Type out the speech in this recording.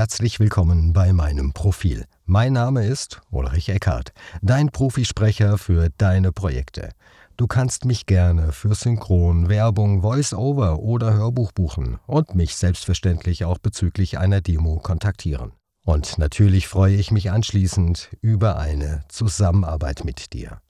herzlich willkommen bei meinem Profil. Mein Name ist Ulrich Eckhardt, dein Profisprecher für deine Projekte. Du kannst mich gerne für Synchron, Werbung, Voice-Over oder Hörbuch buchen und mich selbstverständlich auch bezüglich einer Demo kontaktieren. Und natürlich freue ich mich anschließend über eine Zusammenarbeit mit dir.